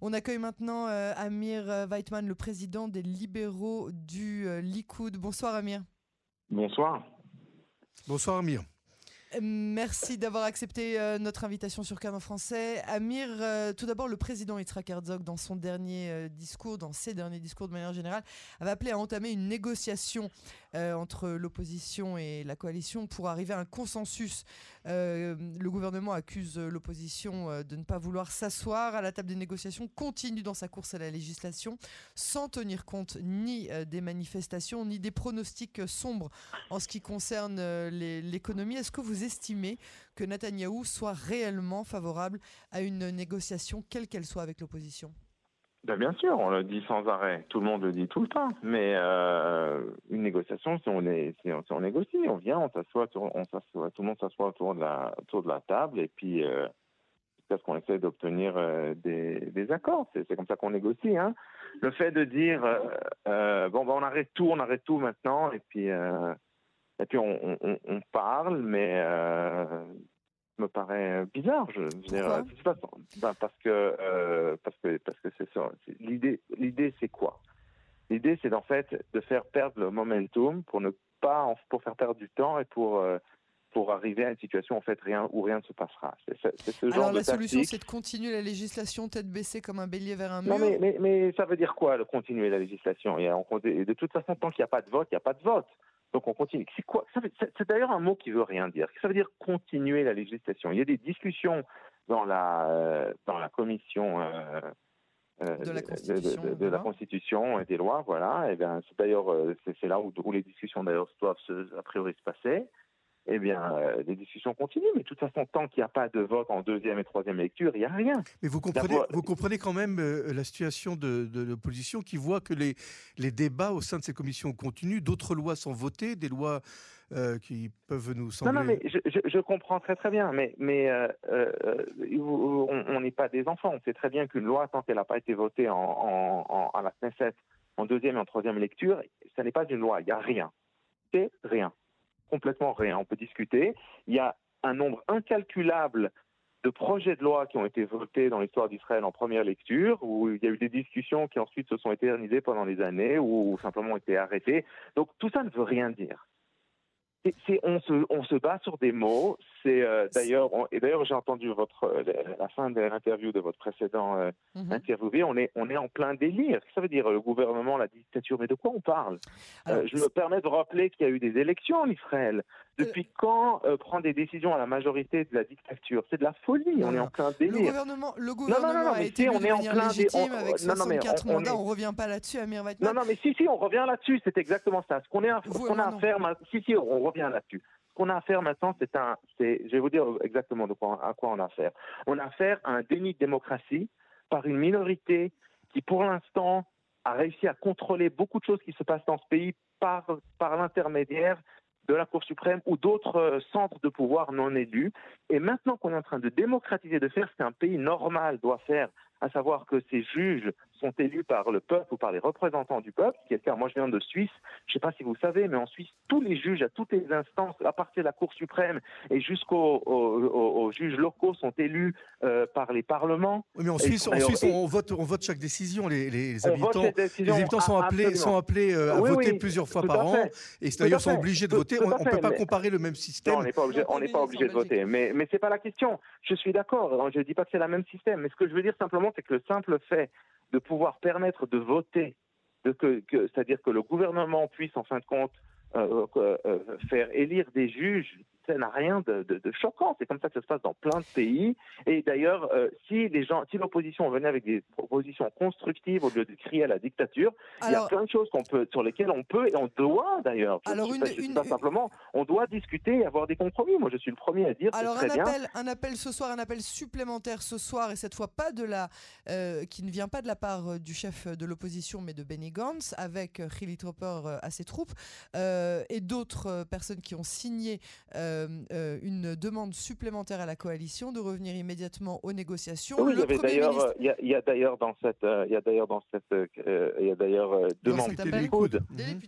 On accueille maintenant euh, Amir euh, Weitman, le président des libéraux du euh, Likoud. Bonsoir Amir. Bonsoir. Bonsoir Amir. Merci d'avoir accepté euh, notre invitation sur Canon Français. Amir, euh, tout d'abord, le président Yitzhak Herzog, dans son dernier euh, discours, dans ses derniers discours de manière générale, avait appelé à entamer une négociation entre l'opposition et la coalition pour arriver à un consensus. le gouvernement accuse l'opposition de ne pas vouloir s'asseoir à la table des négociations, continue dans sa course à la législation, sans tenir compte ni des manifestations, ni des pronostics sombres en ce qui concerne l'économie. Est-ce que vous estimez que Netanyahou soit réellement favorable à une négociation, quelle qu'elle soit, avec l'opposition? Ben bien sûr, on le dit sans arrêt. Tout le monde le dit tout le temps. Mais euh, si on, est, si on, si on, négocie, on vient, on s'assoit, on s'assoit, tout le monde s'assoit autour de la autour de la table et puis euh, jusqu'à ce qu'on essaie d'obtenir euh, des, des, accords. C'est comme ça qu'on négocie. Hein. Le fait de dire euh, bon, ben on arrête tout, on arrête tout maintenant et puis et puis on, on, on parle, mais euh, me paraît bizarre. Je, dire, ben parce euh, parce que parce que c'est ça. L'idée l'idée c'est quoi L'idée c'est en fait de faire perdre le momentum pour ne pas pour faire perdre du temps et pour euh, pour arriver à une situation en fait rien où rien ne se passera. C'est, ce genre Alors la solution c'est de continuer la législation tête baissée comme un bélier vers un mur. Non mais, mais, mais ça veut dire quoi le continuer la législation? Il y a, De toute façon tant qu'il n'y a pas de vote, il n'y a pas de vote. Donc on continue. C'est quoi C'est d'ailleurs un mot qui veut rien dire. Ça veut dire continuer la législation. Il y a des discussions dans la euh, dans la commission euh, de, la Constitution, de, de, de la Constitution et des lois, voilà. Et bien c'est d'ailleurs c'est là où, où, les discussions d'ailleurs doivent se, a priori se passer eh bien, euh, les discussions continuent. Mais de toute façon, tant qu'il n'y a pas de vote en deuxième et troisième lecture, il n'y a rien. Mais vous comprenez, vous comprenez quand même euh, la situation de, de l'opposition qui voit que les, les débats au sein de ces commissions continuent, d'autres lois sont votées, des lois euh, qui peuvent nous sembler... Non, non, mais je, je, je comprends très très bien, mais, mais on n'est pas des enfants. On sait très bien qu'une loi, tant qu'elle n'a pas été votée en, en, en, à la Knesset en deuxième et en troisième lecture, ça n'est pas une loi, il n'y a rien. C'est rien complètement rien. On peut discuter. Il y a un nombre incalculable de projets de loi qui ont été votés dans l'histoire d'Israël en première lecture, où il y a eu des discussions qui ensuite se sont éternisées pendant les années, ou simplement ont été arrêtées. Donc tout ça ne veut rien dire on se bat sur des mots. C'est euh, d'ailleurs, et d'ailleurs j'ai entendu votre euh, la fin de l'interview de votre précédent euh, mm -hmm. interviewé. On est on est en plein délire. Ça veut dire le gouvernement, la dictature. Mais de quoi on parle? Alors, Je me permets de rappeler qu'il y a eu des élections en Israël. Depuis quand prendre des décisions à la majorité de la dictature? C'est de la folie. Non, on est en plein délire. Le gouvernement, le gouvernement non, non, non, a été on est en plein légitime on, avec 64 on, mandats. On, est... on revient pas là-dessus, Amir Weitman. Non, non, mais si, si, on revient là-dessus. C'est exactement ça. Ce qu'on est, qu a à faire, si, si, on revient là-dessus. Qu'on a à faire maintenant, c'est un, c'est, je vais vous dire exactement à quoi on a affaire. On a affaire à un déni de démocratie par une minorité qui, pour l'instant, a réussi à contrôler beaucoup de choses qui se passent dans ce pays par, par l'intermédiaire de la Cour suprême ou d'autres euh, centres de pouvoir non élus. Et maintenant qu'on est en train de démocratiser, de faire ce qu'un pays normal doit faire, à savoir que ces juges sont élus par le peuple ou par les représentants du peuple, qui est. Moi, je viens de Suisse. Je ne sais pas si vous savez, mais en Suisse, tous les juges à toutes les instances, à partir de la Cour suprême et jusqu'aux aux, aux, juges locaux, sont élus euh, par les parlements. Oui, mais en Suisse, en Suisse on, vote, on vote chaque décision. Les, les, les habitants, les habitants sont appelés, sont appelés euh, à oui, voter oui, plusieurs fois par an, et d'ailleurs sont obligés de tout, voter. on ne peut pas mais... comparer le même système. Non, on n'est pas obligé, on n'est pas obligé de voter. Mais, mais c'est pas la question. Je suis d'accord. Je ne dis pas que c'est le même système. Mais ce que je veux dire simplement, c'est que le simple fait de pouvoir permettre de voter, c'est-à-dire que le gouvernement puisse en fin de compte euh, euh, faire élire des juges ça n'a rien de, de, de choquant. C'est comme ça que ça se passe dans plein de pays. Et d'ailleurs, euh, si les gens, si l'opposition venait avec des propositions constructives au lieu de crier à la dictature, alors, il y a plein de choses qu'on peut, sur lesquelles on peut et on doit d'ailleurs. Alors une, une, pas simplement, on doit discuter et avoir des compromis. Moi, je suis le premier à dire. Alors un appel, un appel ce soir, un appel supplémentaire ce soir, et cette fois pas de la, euh, qui ne vient pas de la part euh, du chef de l'opposition, mais de Benny Gantz, avec Hilly Tropper à ses troupes euh, et d'autres personnes qui ont signé. Euh, une demande supplémentaire à la coalition de revenir immédiatement aux négociations. Oui, il y avait d'ailleurs, ministre... il, y a, d'ailleurs dans cette, il y a d'ailleurs dans cette, euh, il y a d'ailleurs euh, deux membres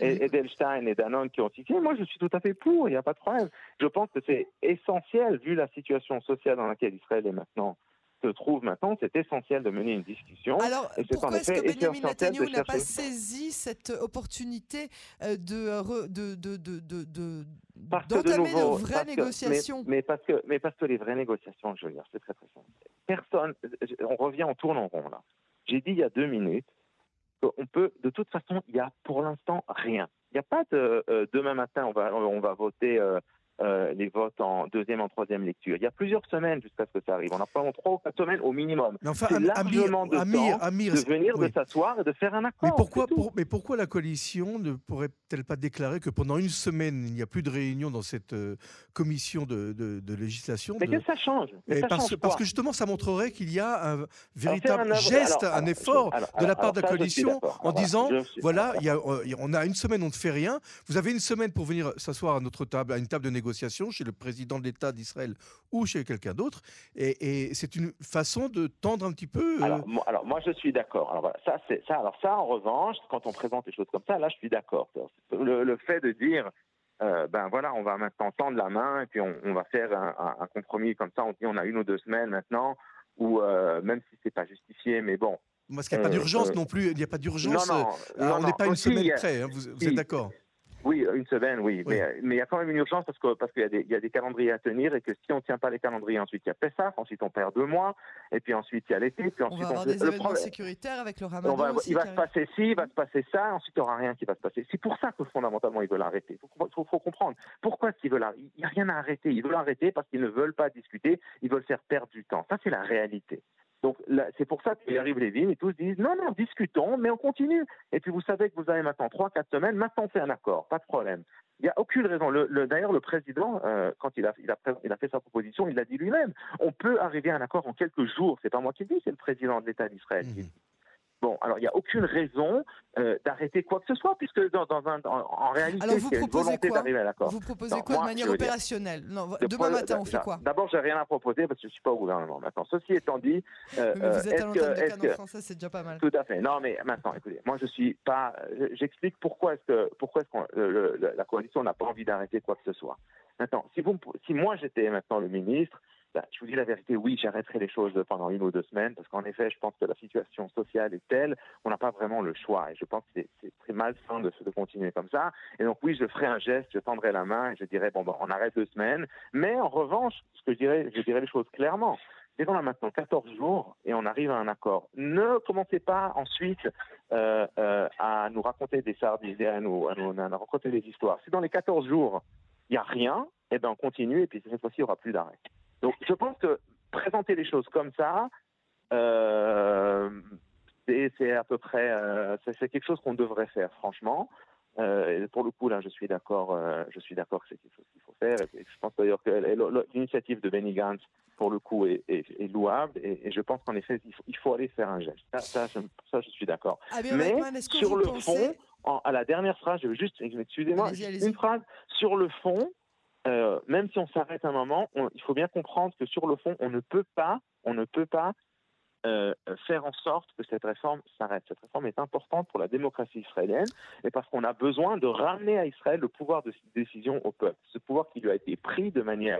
et Edelstein et Danone qui ont signé. Moi, je suis tout à fait pour. Il n'y a pas de problème. Je pense que c'est essentiel vu la situation sociale dans laquelle Israël est maintenant. Se trouve maintenant, c'est essentiel de mener une discussion. Alors, pourquoi est-ce que Benjamin Netanyahu n'a pas saisi cette opportunité euh, de, de, de, de, de d'entamer de, vraies négociations? mais, parce que, mais parce que les vraies négociations, je veux dire, c'est très très simple. Personne, on revient, en tourne en rond là. J'ai dit il y a deux minutes qu'on peut, de toute façon, il n'y a pour l'instant rien. Il n'y a pas de euh, demain matin, on va, on va voter euh, euh, les votes en deuxième, en troisième lecture. Il y a plusieurs semaines jusqu'à ce que ça arrive. On a pas trois ou quatre semaines au minimum. Enfin, largement de Amir, de venir, de s'asseoir et de faire un accord. Mais pourquoi, mais pourquoi la coalition ne pourrait-elle pas déclarer que pendant une semaine, il n'y a plus de réunion dans cette euh, commission de, de, législation Mais que ça change, parce, que justement, ça montrerait qu'il y a un véritable geste, un effort de la part de la coalition en disant, voilà, il y a, euh, on a une semaine, on ne fait rien. Vous avez une semaine pour venir s'asseoir à notre table, à une table de négociation chez le président de l'État d'Israël ou chez quelqu'un d'autre. Et, c'est une façon de tendre un petit peu. Euh, alors, moi, alors, moi, je suis d'accord. Alors, ça, c'est ça. Alors, ça, en revanche, quand on présente des choses comme ça, là, je suis d'accord. Le, fait de dire. Euh, ben voilà, on va maintenant tendre la main et puis on, va faire un, compromis comme ça. On dit on a une ou deux semaines maintenant, ou euh, même si c'est pas justifié, mais bon, parce qu'il n'y a pas d'urgence non plus. Il n'y a pas d'urgence. Non, non, on n'est pas une semaine près. Hein, vous, vous êtes d'accord oui, une semaine, oui. Mais, mais il y a quand même une urgence parce qu'il parce qu'il y, y, a des calendriers à tenir et que si on ne tient pas les calendriers, ensuite il y a Pessah, ensuite on perd deux mois, et puis ensuite il y a l'été, puis ensuite on va avoir des événements sécuritaires avec le ramadan. Va, il va se passer ci, il va se passer ça, ensuite il n'y aura rien qui va se passer. C'est pour ça que fondamentalement ils veulent arrêter. Il faut, faut, comprendre. Pourquoi est-ce qu'ils veulent arrêter Il n'y a rien à arrêter. Ils veulent arrêter parce qu'ils ne veulent pas discuter, ils veulent faire perdre du temps. Ça, c'est la réalité. Donc c'est pour ça qu'il arrive les vignes et tous disent non, non, discutons, mais on continue. Et puis vous savez que vous avez maintenant trois, quatre semaines, maintenant on fait un accord, pas de problème. Il n'y a aucune raison. Le, D'ailleurs, le président, euh, quand il a, il, a, il a, fait sa proposition, il l'a dit lui-même. On peut arriver à un accord en quelques jours. C'est pas moi qui le dis, c'est le président de l'État d'Israël mmh. Bon, alors il n'y a aucune raison euh, d'arrêter quoi que ce soit, puisque dans, un, en, réalité, il y a une volonté d'arriver à l'accord. Vous proposez quoi de manière opérationnelle non, Demain matin, on fait quoi D'abord, j'ai rien à proposer parce que je ne suis pas au gouvernement maintenant. Ceci étant dit, euh, mais vous êtes à l'antenne de Canon français, c'est déjà pas mal. Tout à fait. Non, mais maintenant, écoutez, moi je suis pas. J'explique pourquoi est-ce que pourquoi est-ce que la coalition n'a pas envie d'arrêter quoi que ce soit. Maintenant, si vous, si moi j'étais maintenant le ministre bah, je vous dis la vérité, oui, j'arrêterai les choses pendant une ou deux semaines, parce qu'en effet, je pense que la situation sociale est telle qu'on n'a pas vraiment le choix. Et je pense que c'est très malsain de, de continuer comme ça. Et donc, oui, je ferai un geste, je tendrai la main et je dirais, bon, on arrête deux semaines. Mais en revanche, ce que je dirais, je dirais les choses clairement. C'est qu'on a maintenant 14 jours et on arrive à un accord. Ne commencez pas ensuite euh, euh, à nous raconter des sardines, à nous, à nous, raconter des histoires. Si dans les 14 jours, il n'y a rien, eh ben on continue et puis cette fois-ci, il n'y aura plus d'arrêt. Donc je pense que présenter les choses comme ça, euh, c'est à peu près, euh, c'est quelque chose qu'on devrait faire, franchement. Euh, et pour le coup, là, je suis d'accord. Je suis d'accord que c'est quelque chose qu'il faut faire. Et je pense d'ailleurs que l'initiative de Benny Gantz, pour le coup, est, est, louable. Et, je pense qu'en effet, il faut, il faut, aller faire un geste. Ça, ça, je, ça, je suis d'accord. Ah, Mais sur le fond, à la dernière phrase, je veux juste, excusez-moi, une phrase sur le fond. Euh, même si on s'arrête un moment, il faut bien comprendre que sur le fond, on ne peut pas, euh, faire en sorte que cette réforme s'arrête. Cette réforme est importante pour la démocratie israélienne et parce qu'on a besoin de ramener à Israël le pouvoir de décision au peuple. Ce pouvoir qui lui a été pris de manière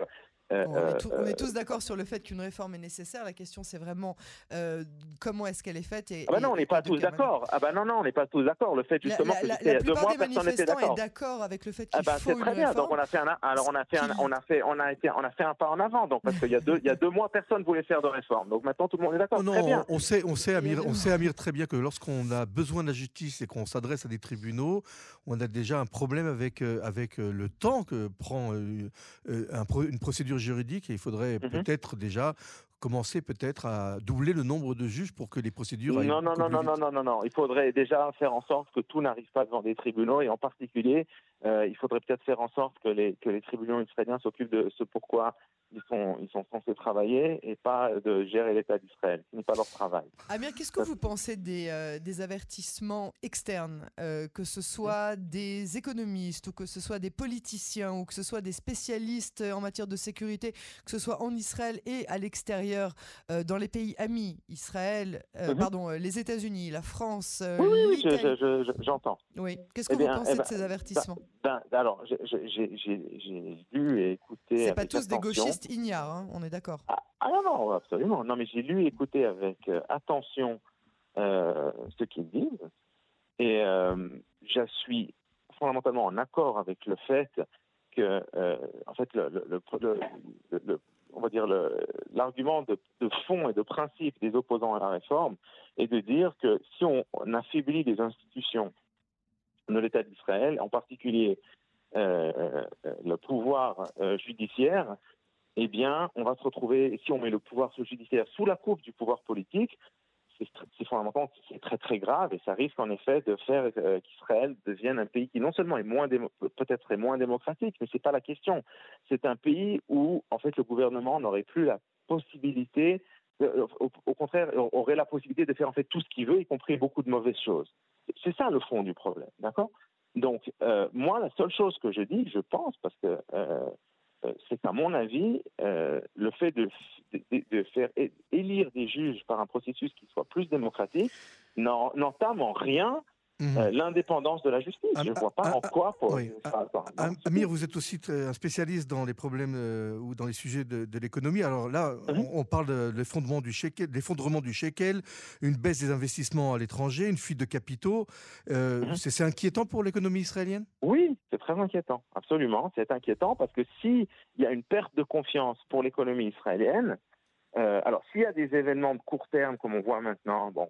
euh, on, est euh, tous d'accord sur le fait qu'une réforme est nécessaire. La question, c'est vraiment euh, comment est-ce qu'elle est faite. Et, ah bah non, on n'est pas tous d'accord. Ah bah non, non, on n'est pas tous d'accord. Le fait justement la, que la, la deux mois, personne n'était d'accord. d'accord avec le fait qu'il ah bah, faut C'est très bien. Donc on a fait un, alors on a fait un, on a fait, on a été, on a fait un pas en avant. Donc parce qu'il y a deux, il y a deux mois, personne voulait faire de réforme. Donc maintenant, tout le monde est d'accord. Non, bien. on sait, on sait, Amir, on sait, Amir, très bien que lorsqu'on a besoin de la justice et qu'on s'adresse à des tribunaux, on a déjà un problème avec avec le temps que prend une procédure juridique il faudrait mmh peut-être déjà commencer peut-être à doubler le nombre de juges pour que les procédures non aillent non non non non non non non. Il faudrait déjà faire en sorte que tout n'arrive pas devant des tribunaux et en particulier euh, il faudrait peut-être faire en sorte que les que les tribunaux israéliens s'occupent de ce pourquoi ils sont, ils sont censés travailler et pas de gérer l'État d'Israël. Ce n'est pas leur travail. Amir, qu'est-ce que vous pensez des, euh, des avertissements externes, euh, que ce soit des économistes ou que ce soit des politiciens ou que ce soit des spécialistes en matière de sécurité, que ce soit en Israël et à l'extérieur dans les pays amis, Israël, mhm. pardon, les États-Unis, la France. oui, oui, j'entends. oui, qu'est-ce que eh vous pensez eh de ben, ces avertissements? Ben, Alors, j'ai lu et écouté. C'est pas tous des gauchistes ignares, hein, on est d'accord. Ah, ah, non, non, absolument. Non, mais j'ai lu et écouté avec attention ce qu'ils disent. Et je suis fondamentalement en accord avec le fait que, euh, en fait, le, le, on va dire l'argument de, fond et de principe des opposants à la réforme est de dire que si on, affaiblit les institutions de l'État d'Israël, en particulier euh, euh, le pouvoir judiciaire, eh bien, on va se retrouver, si on met le pouvoir judiciaire sous la coupe du pouvoir politique, c'est fondamentalement c'est très très grave et ça risque en effet de faire euh, qu'Israël devienne un pays qui non seulement est peut-être est moins démocratique, mais c'est pas la question. C'est un pays où en fait le gouvernement n'aurait plus la possibilité, euh, au, contraire, aurait la possibilité de faire en fait tout ce qu'il veut, y compris beaucoup de mauvaises choses. C'est ça le fond du problème, d'accord? Donc euh, moi la seule chose que je dis, je pense, parce que euh, c'est qu'à mon avis, euh, le fait de, de, faire élire des juges par un processus qui soit plus démocratique n'entame en rien Mhm. Euh, l'indépendance de la justice. je ne vois pas en quoi. Pour... Amir, vous êtes aussi un spécialiste dans les problèmes euh, ou dans les sujets de, l'économie. Alors là, mhm. on, parle de l'effondrement du, shekel, du shekel, une baisse des investissements à l'étranger, une fuite de capitaux. Euh, mhm. C'est inquiétant pour l'économie israélienne? Oui, c'est très inquiétant, absolument. C'est inquiétant parce que s'il y a une perte de confiance pour l'économie israélienne, alors s'il y a des événements de court terme comme on voit maintenant, bon,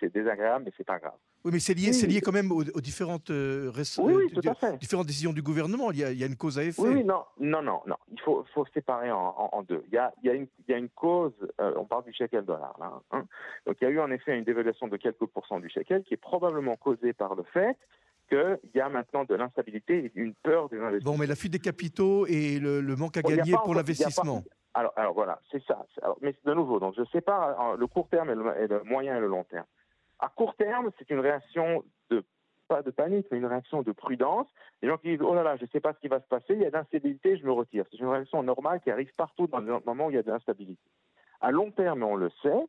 c'est désagréable, mais c'est pas grave. Oui, mais c'est lié, c'est lié quand même aux, différentes, euh, euh, différentes décisions du gouvernement. Il y, a, il y, a, une cause à effet. Oui, non, non, non, non. Il faut, faut séparer en, deux. Il y, a, il, y a une, il y a une cause, euh, on parle du shekel dollar là. Hein. Donc il y a eu en effet une dévaluation de quelques pourcents du shekel qui est probablement causée par le fait qu'il y a maintenant de l'instabilité et une peur des investissements. Bon, mais la fuite des capitaux et le, manque à gagner pour l'investissement. Alors, alors, voilà, c'est ça. mais de nouveau, donc je sépare le court terme et le moyen et le long terme. À court terme, c'est une réaction de pas de panique, mais une réaction de prudence. Les gens qui disent oh là là, je ne sais pas ce qui va se passer, il y a de l'instabilité, je me retire. C'est une réaction normale qui arrive partout dans les moments où il y a de l'instabilité. À long terme, on le sait,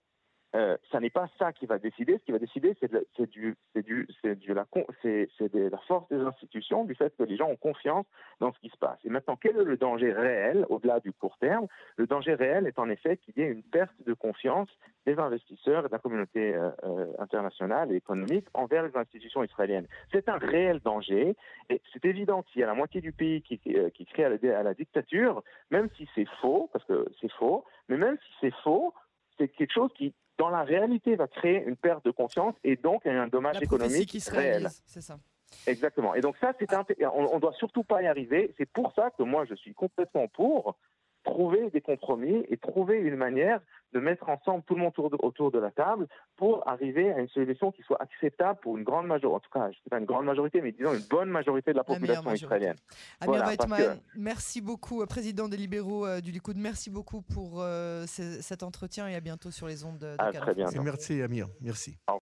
euh, ça n'est pas ça qui va décider. Ce qui va décider, c'est de la force des institutions, du fait que les gens ont confiance dans ce qui se passe. Et maintenant, quel est le danger réel, au-delà du court terme? Le danger réel est en effet qu'il y ait une perte de confiance des investisseurs et de la communauté euh, euh, internationale et économique envers les institutions israéliennes. C'est un réel danger, et c'est évident qu'il y a la moitié du pays qui, crée à la dictature, même si c'est faux, parce que c'est faux, mais même si c'est faux, c'est quelque chose qui dans la réalité, va créer une perte de confiance et donc un dommage économique qui réel. C'est ça. Exactement. Et donc ça, c'est on, ne doit surtout pas y arriver. C'est pour ça que moi, je suis complètement pour trouver des compromis et trouver une manière de mettre ensemble tout le monde autour de, la table pour arriver à une solution qui soit acceptable pour une grande majorité, en tout cas, je sais pas une grande majorité, mais disons une bonne majorité de la population israélienne. Amir Weitman, merci beaucoup, euh, président des libéraux euh, du Likoud, merci beaucoup pour euh, cet entretien et à bientôt sur les ondes de, de Merci Amir, merci.